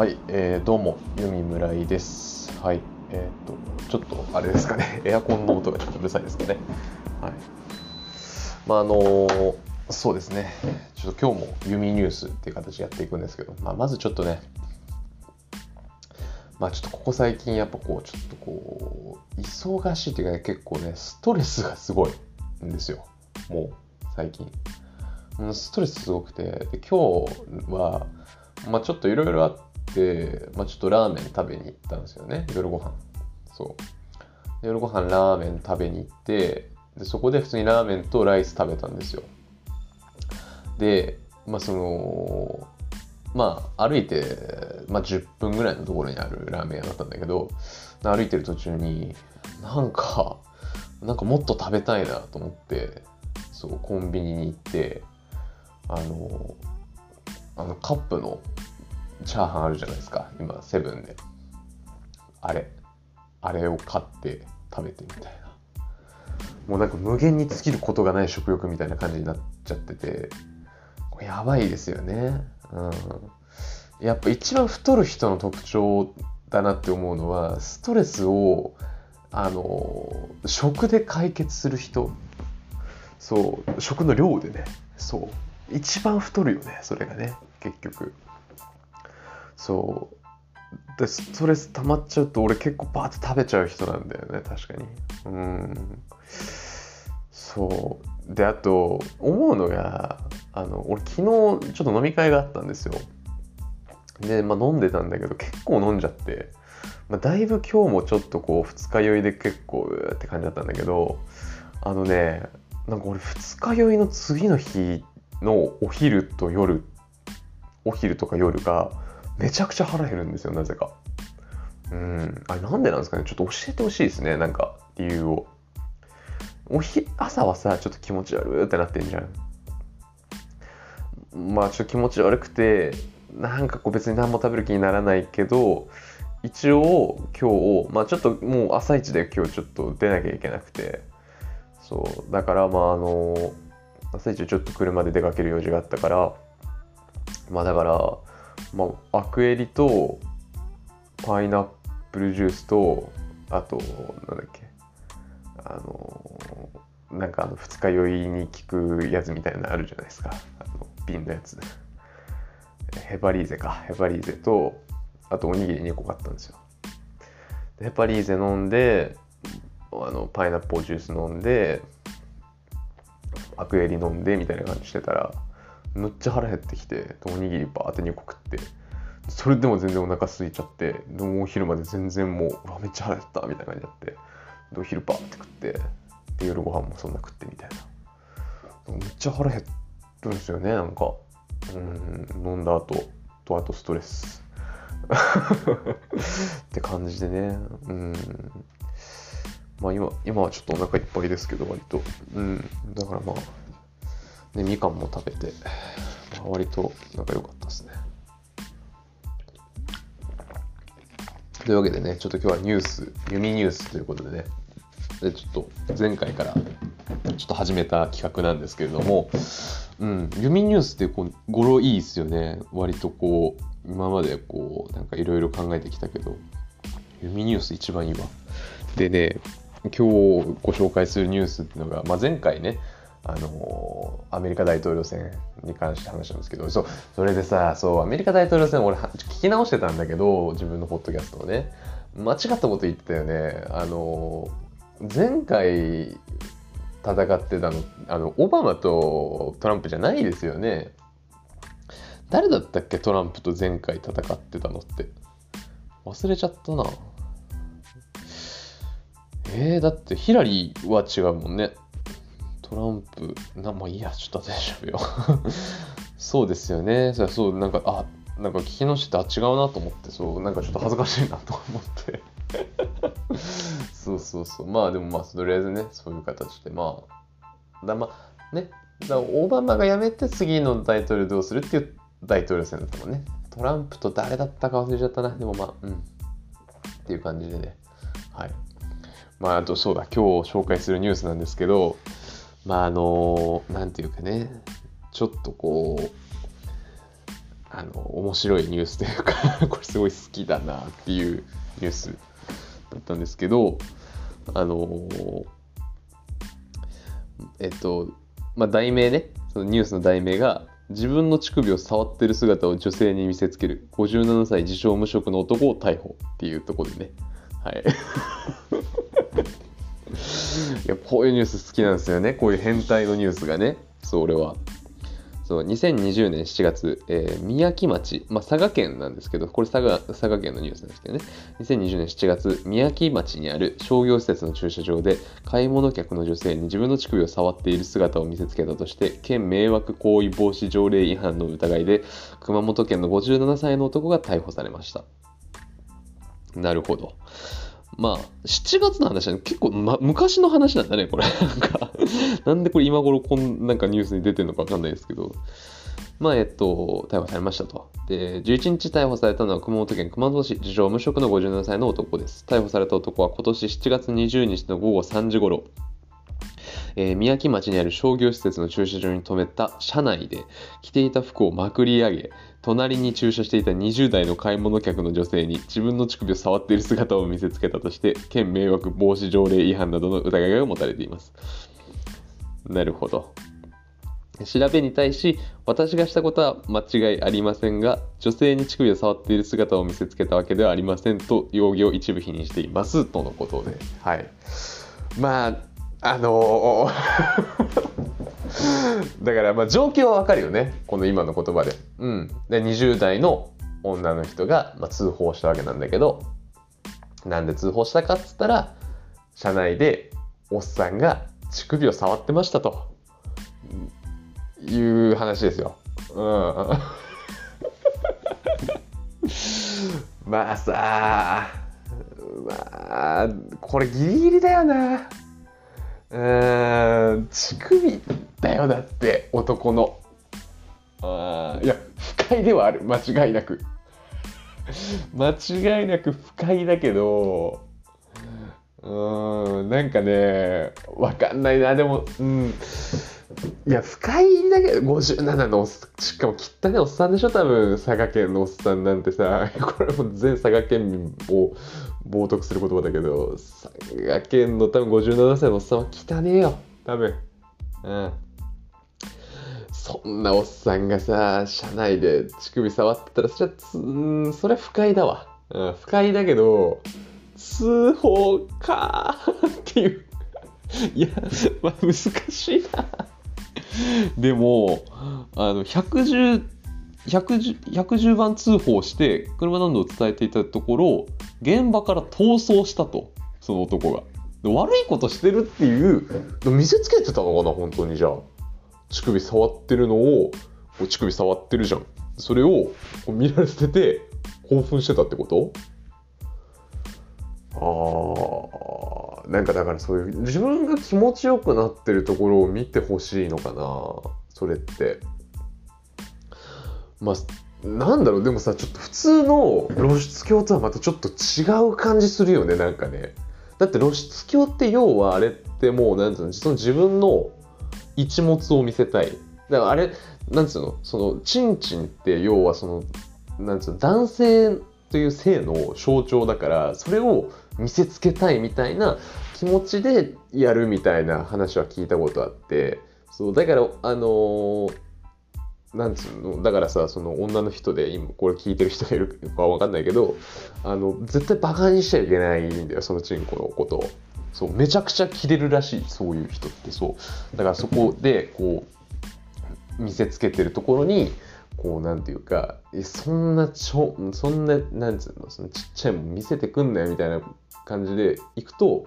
はい、えー、どうも、ゆみむらいです。はい、えっ、と、ちょっとあれですかね、エアコンの音がちょっとうるさいですかね。はい。まあ、あのーそうですね、ちょっと今日もユミニュースっていう形でやっていくんですけど、まあ、まずちょっとね、まあちょっとここ最近やっぱこう、ちょっとこう、忙しいっていうかね、結構ね、ストレスがすごいんですよ。もう、最近。ストレスすごくて、で今日は、まあちょっといろいろあって、まあちょっとラーメン食べに行ったんですよね、夜ご飯。そう。夜ご飯ラーメン食べに行って、でそこで普通にラーメンとライス食べたんですよ。で、まあその、まあ歩いて、まあ、10分ぐらいのところにあるラーメン屋だったんだけど、歩いてる途中に、なんか、なんかもっと食べたいなと思って、そう、コンビニに行って、あの、あのカップのチャーハンあるじゃないですか、今、セブンで。あれ、あれを買って食べてみたいな。もうなんか無限に尽きることがない食欲みたいな感じになっちゃってて、これやばいですよね。うん。やっぱ一番太る人の特徴だなって思うのは、ストレスを、あの、食で解決する人。そう、食の量でね。そう。一番太るよね、それがね、結局。そう。で、ストレス溜まっちゃうと、俺結構バーって食べちゃう人なんだよね、確かに。うん。そう。で、あと、思うのが、あの、俺昨日ちょっと飲み会があったんですよ。で、まあ飲んでたんだけど、結構飲んじゃって、まあ、だいぶ今日もちょっとこう、二日酔いで結構、うって感じだったんだけど、あのね、なんか俺二日酔いの次の日のお昼と夜、お昼とか夜が、めちゃくちゃ腹減るんですよ、なぜか。うん。あれなんでなんですかね？ちょっと教えてほしいですね、なんか、理由を。おひ朝はさちょっと気持ち悪いってなってんじゃんまあちょっと気持ち悪くてなんかこう別に何も食べる気にならないけど一応今日まあちょっともう朝一で今日ちょっと出なきゃいけなくてそうだからまああの朝一ちょっと車で出かける用事があったからまあだからまあアクエリとパイナップルジュースとあとなんだっけ。あのなんかあの二日酔いに効くやつみたいなのあるじゃないですか。あの瓶のやつ。ヘパリーゼか。ヘパリーゼとあとおにぎり2個買ったんですよ。でヘパリーゼ飲んであのパイナップルジュース飲んでアクエリ飲んでみたいな感じしてたらむっちゃ腹減ってきておにぎりバーって2個食ってそれでも全然お腹空いちゃってでもお昼まで全然もううわめっちゃ腹減ったみたいな感じになってでお昼バーって食ってで夜ご飯もそんな食ってみたいな。めっちゃ腹減るんですよねなんか。うん飲んだ後とあとストレス。って感じでね。うん。まあ今今はちょっとお腹いっぱいですけど割と。うん。だからまあねみかんも食べて、まあ、割となんか良かったですねというわけでね、ちょっと今日はニュース、ユミニュースということでね、でちょっと前回からちょっと始めた企画なんですけれども、うん、ユミニュースってこう語呂いいですよね。割とこう、今までこう、なんかいろいろ考えてきたけど、ユミニュース一番いいわ。でね、今日ご紹介するニュースっていうのが、まあ、前回ね、あのアメリカ大統領選に関して話したんですけどそうそれでさそうアメリカ大統領選俺聞き直してたんだけど自分のポッドキャストをね。間違ったこと言ってたよね。あの前回戦ってたのあのオバマとトランプじゃないですよね。誰だったっけトランプと前回戦ってたのって。忘れちゃったな。えー、だってヒラリーは違うもんね。トランプ、な、まあいいや、ちょっと後で調べよ。そうですよね。そう、そうなんか、あ、なんか聞き直して、あ、違うなと思って、そう、なんかちょっと恥ずかしいなと思って。そうそうそう。まあでもまあ、とりあえずね、そういう形で、まあ、だまあ、ね、だオバマが辞めて次の大統領どうするっていう大統領選だったもんね。トランプと誰だったか忘れちゃったな。でもまあ、うん。っていう感じでね。はい。まあ、あとそうだ、今日紹介するニュースなんですけど、まああのなんていうかねちょっとこうあの面白いニュースというか これすごい好きだなっていうニュースだったんですけどあのえっとまあ題名ねそのニュースの題名が自分の乳首を触ってる姿を女性に見せつける57歳自称無職の男を逮捕っていうところでね。はい。いやこういうニュース好きなんですよね。こういう変態のニュースがね。そう俺は。そう2020年7月、えー、宮城町、まあ、佐賀県なんですけど、これ佐賀佐賀県のニュースなんですけどね、2020年7月、宮城町にある商業施設の駐車場で、買い物客の女性に自分の乳首を触っている姿を見せつけたとして、県迷惑行為防止条例違反の疑いで、熊本県の57歳の男が逮捕されました。なるほど。まあ、7月の話は結構、ま、昔の話なんだね、これ。なんか、なんでこれ今頃こんなんかニュースに出てるのかわかんないですけど。まあ、えっと、逮捕されましたと。で、11日逮捕されたのは熊本県熊本市、自称無職の57歳の男です。逮捕された男は今年7月20日の午後3時頃、えー、宮城町にある商業施設の駐車場に停めた車内で着ていた服をまくり上げ、隣に駐車していた20代の買い物客の女性に自分の乳首を触っている姿を見せつけたとして県迷惑防止条例違反などの疑いが持たれています。なるほど。調べに対し私がしたことは間違いありませんが女性に乳首を触っている姿を見せつけたわけではありませんと容疑を一部否認していますとのことで。はい。まああのー だからまあ状況はわかるよねこの今の言葉で。うん、で20代の女の人が、まあ、通報したわけなんだけどなんで通報したかっつったら車内でおっさんが乳首を触ってましたという話ですよ。うん、まあさまあこれギリギリだよな。うん乳首だよだって男の。あいや不快ではある。間違いなく。間違いなく不快だけどうーんなんかねわかんないな。でもうん。いや不快だけど57のしかも汚ねおっさんでしょ多分佐賀県のおっさんなんてさ。これも全佐賀県民を冒涜する言葉だけど佐賀県の多分57歳のおっさんは汚ねえよ多分。うん。そんなおっさんがさ車内で乳首触ってたらそれはつそれは不快だわ、うん、不快だけど通報かっていう。いや、まあ、難しいな。でもあの110 110, 110番通報して車何度を伝えていたところ現場から逃走したとその男が。悪いことしてるっていう見せつけてたのかな本当にじゃあ。乳首触ってるのを乳首触ってるじゃん。それを見られてて興奮してたってこと？あー。なんかだからそういう自分が気持ちよくなってるところを見てほしいのかな。それって。まあなんだろう。でもさちょっと普通の露出狂とはまたちょっと違う感じするよね。なんかね。だって露出狂って要はあれってもうなんていうのその自分の一物を見せたい。だからあれなんつうのそのチンチンって要はそのなんつうの男性という性の象徴だからそれを見せつけたいみたいな気持ちでやるみたいな話は聞いたことあってそうだからあのー、なんつうのだからさその女の人で今これ聞いてる人がいるかわかんないけどあの絶対バカにしちゃいけないんだよそのチンコのことを。そうめちゃくちゃキレるらしいそういう人ってそうだからそこでこう見せつけてるところにこうなんていうかそんなちょそんななんつうのそのちっちゃいもん見せてくんなよみたいな感じでいくと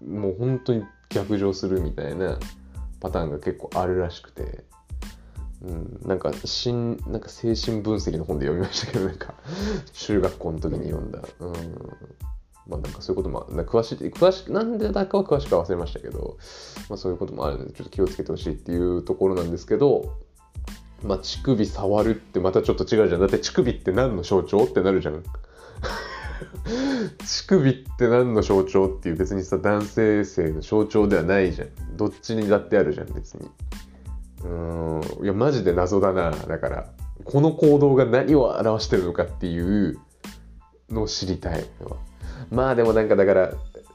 もう本当に逆上するみたいなパターンが結構あるらしくて、うん、なんか新なんか精神分析の本で読みましたけどなんか中学校の時に読んだ、うん、まあなんかそういうことも、詳しい、詳しく、なんでだかは詳しくは忘れましたけど、まあそういうこともあるので、ちょっと気をつけてほしいっていうところなんですけど、まあ乳首触るってまたちょっと違うじゃん。だって乳首って何の象徴ってなるじゃん。乳首って何の象徴っていう別にさ、男性性の象徴ではないじゃん。どっちにだってあるじゃん、別に。うん、いや、マジで謎だな、だから。この行動が何を表してるのかっていうのを知りたいまあでもなんかだから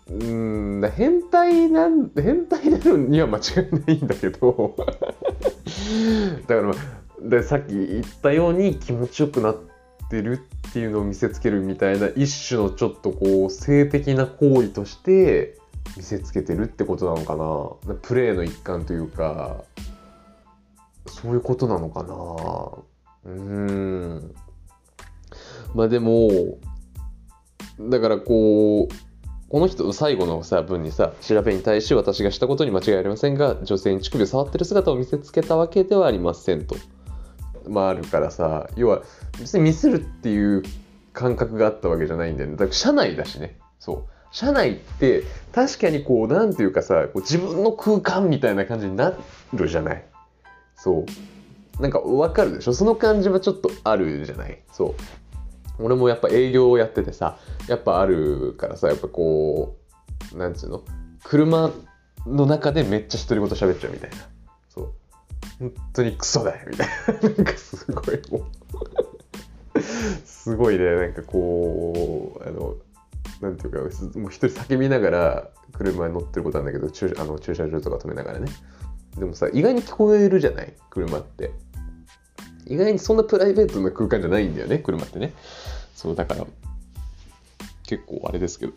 うん変態なん変態なのには間違いないんだけど だから、まあ、でさっき言ったように気持ちよくなっててるっていうのを見せつけるみたいな一種のちょっとこう性的な行為として見せつけてるってことなのかな。プレーの一環というかそういうことなのかな。うん。まあでもだからこうこの人の最後のさ文にさ調べに対し私がしたことに間違いありませんが女性に乳首を触ってる姿を見せつけたわけではありませんと。まあるからさ要は別にミスるっていう感覚があったわけじゃないんだよね。だから社内だしね。そう。社内って確かにこうなんていうかさこう自分の空間みたいな感じになるじゃない。そう。なんかわかるでしょ？その感じはちょっとあるじゃないそう。俺もやっぱ営業をやっててさやっぱあるからさやっぱこうなんつうの？車の中でめっちゃ独り言喋っちゃうみたいな本当にクソだよみたいな。なんかすごいもう。すごいねなんかこうあのなんていうかもう一人叫びながら車に乗ってることなんだけど駐あの駐車場とか止めながらね。でもさ意外に聞こえるじゃない？車って。意外にそんなプライベートな空間じゃないんだよね車ってね。そうだから結構あれですけど。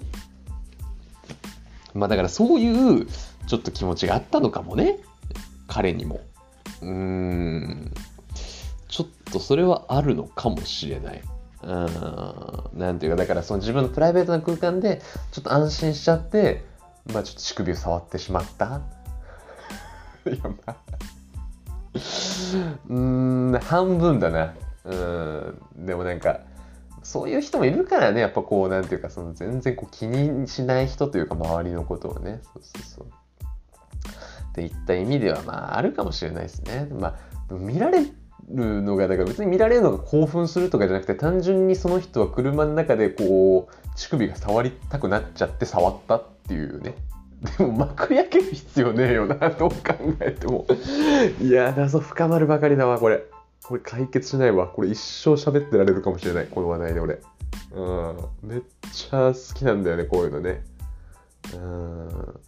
まあだからそういうちょっと気持ちがあったのかもね。彼にも。うーん。ちょっとそれはあるのかもしれない。うん。なんていうかだからその自分のプライベートな空間でちょっと安心しちゃってまあちょっと乳首を触ってしまった。いやまあ。うん半分だな。うん。でもなんかそういう人もいるからね。やっぱこうなんていうかその全然こう気にしない人というか周りのことをね。そうそうそう。っていった意味ではまああるかもしれないですね。まあ見られるのがだから別に見られるのが興奮するとかじゃなくて単純にその人は車の中でこう乳首が触りたくなっちゃって触ったっていうね。でも幕焼ける必要ねえよなどう考えても。いや謎深まるばかりだわこれ。これ解決しないわ。これ一生喋ってられるかもしれない。この話題で俺。うん。めっちゃ好きなんだよねこういうのね。うん。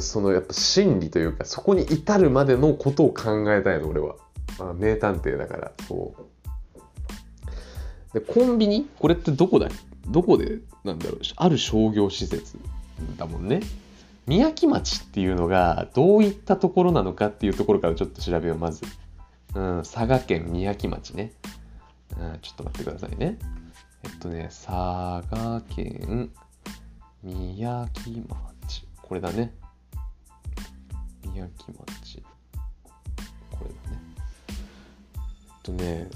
そのやっぱ心理というかそこに至るまでのことを考えたいの俺は、まあ、名探偵だからそう。でコンビニ？これってどこだどこでなんだろう？ある商業施設だもんね。宮城町っていうのがどういったところなのかっていうところからちょっと調べようまず、うん、佐賀県宮城町ね、うん、ちょっと待ってくださいね。えっとね佐賀県宮城町。これだね。宮城町。これだね。えっとね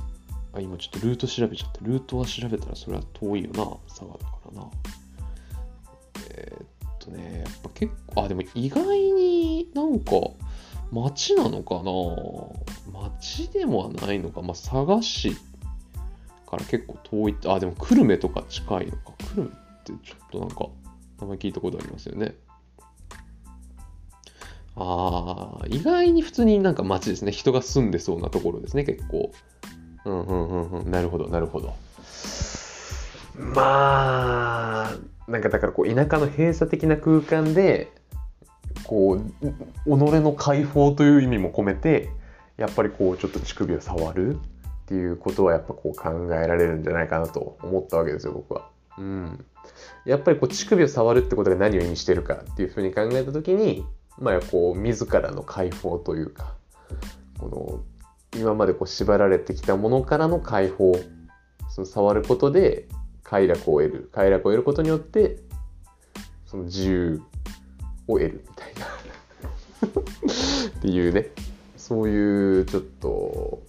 あ今ちょっとルート調べちゃったルートは調べたらそれは遠いよな。佐賀だからな。えー、っとね、やっぱ結構、あ、でも意外になんか、町なのかな。町でもはないのか。まあ、佐賀市から結構遠いって、あ、でも久留米とか近いのか。久留米ってちょっとなんか、名前聞いたことありますよね。ああ、意外に普通になんか町ですね。人が住んでそうなところですね、結構。うんうんうんうん。なるほど、なるほど。まあ、なんかだからこう田舎の閉鎖的な空間でこう己の解放という意味も込めてやっぱりこうちょっと乳首を触るっていうことはやっぱこう考えられるんじゃないかなと思ったわけですよ僕は。うん、やっぱりこう乳首を触るってことが何を意味してるかっていうふうに考えた時にまあこう自らの解放というかこの今までこう縛られてきたものからの解放その触ることで快楽を得る快楽を得ることによってその自由を得るみたいなっていうねそういうちょっと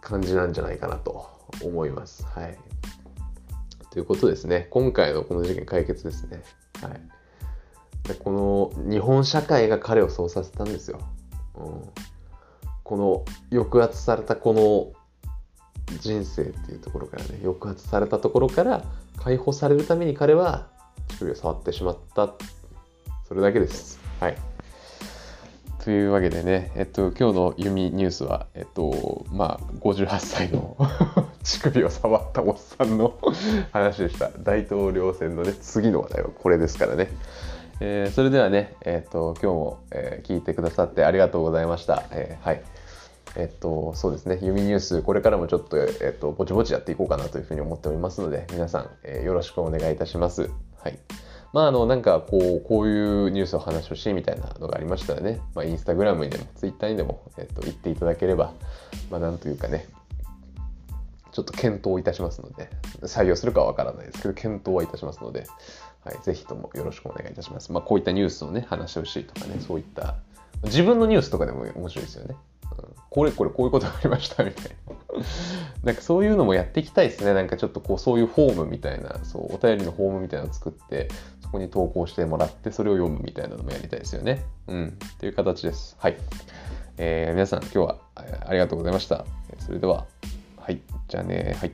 感じなんじゃないかなと思います。はい。ということですね。今回のこの事件解決ですね。はい。でこの日本社会が彼をそうさせたんですよ。うん、この抑圧されたこの人生っていうところからね抑圧されたところから解放されるために彼は乳首を触ってしまったそれだけですはいというわけでね、えっと、今日の弓ニュースは、えっと、まあ、58歳の 乳首を触ったおっさんの話でした。大統領選のね、次の話題はこれですからね。えー、それではね、えっと、今日も、えー、聞いてくださってありがとうございました。えー、はい。えっと、そうですね、弓ニュース、これからもちょっと、えっと、ぼちぼちやっていこうかなというふうに思っておりますので、皆さん、えー、よろしくお願いいたします。はい。まあ、あの、なんか、こう、こういうニュースを話をしみたいなのがありましたらね、まあ、インスタグラムにでも、ツイッターにでも、えっと、言っていただければ、まあ、なんというかね、ちょっと検討いたしますので、採用するかはわからないですけど、検討はいたしますので、はい、ぜひともよろしくお願いいたします。まあ、こういったニュースをね、話してほしいとかね、そういった、自分のニュースとかでも面白いですよね。うんこれこれこういうことがありましたみたいな。なんかそういうのもやっていきたいですね。なんかちょっとこうそういうフォームみたいな、そうお便りのフォームみたいなのを作って、そこに投稿してもらって、それを読むみたいなのもやりたいですよね。うん。っていう形です。はい。えー、皆さん今日はありがとうございました。それでは、はい。じゃあね、はい。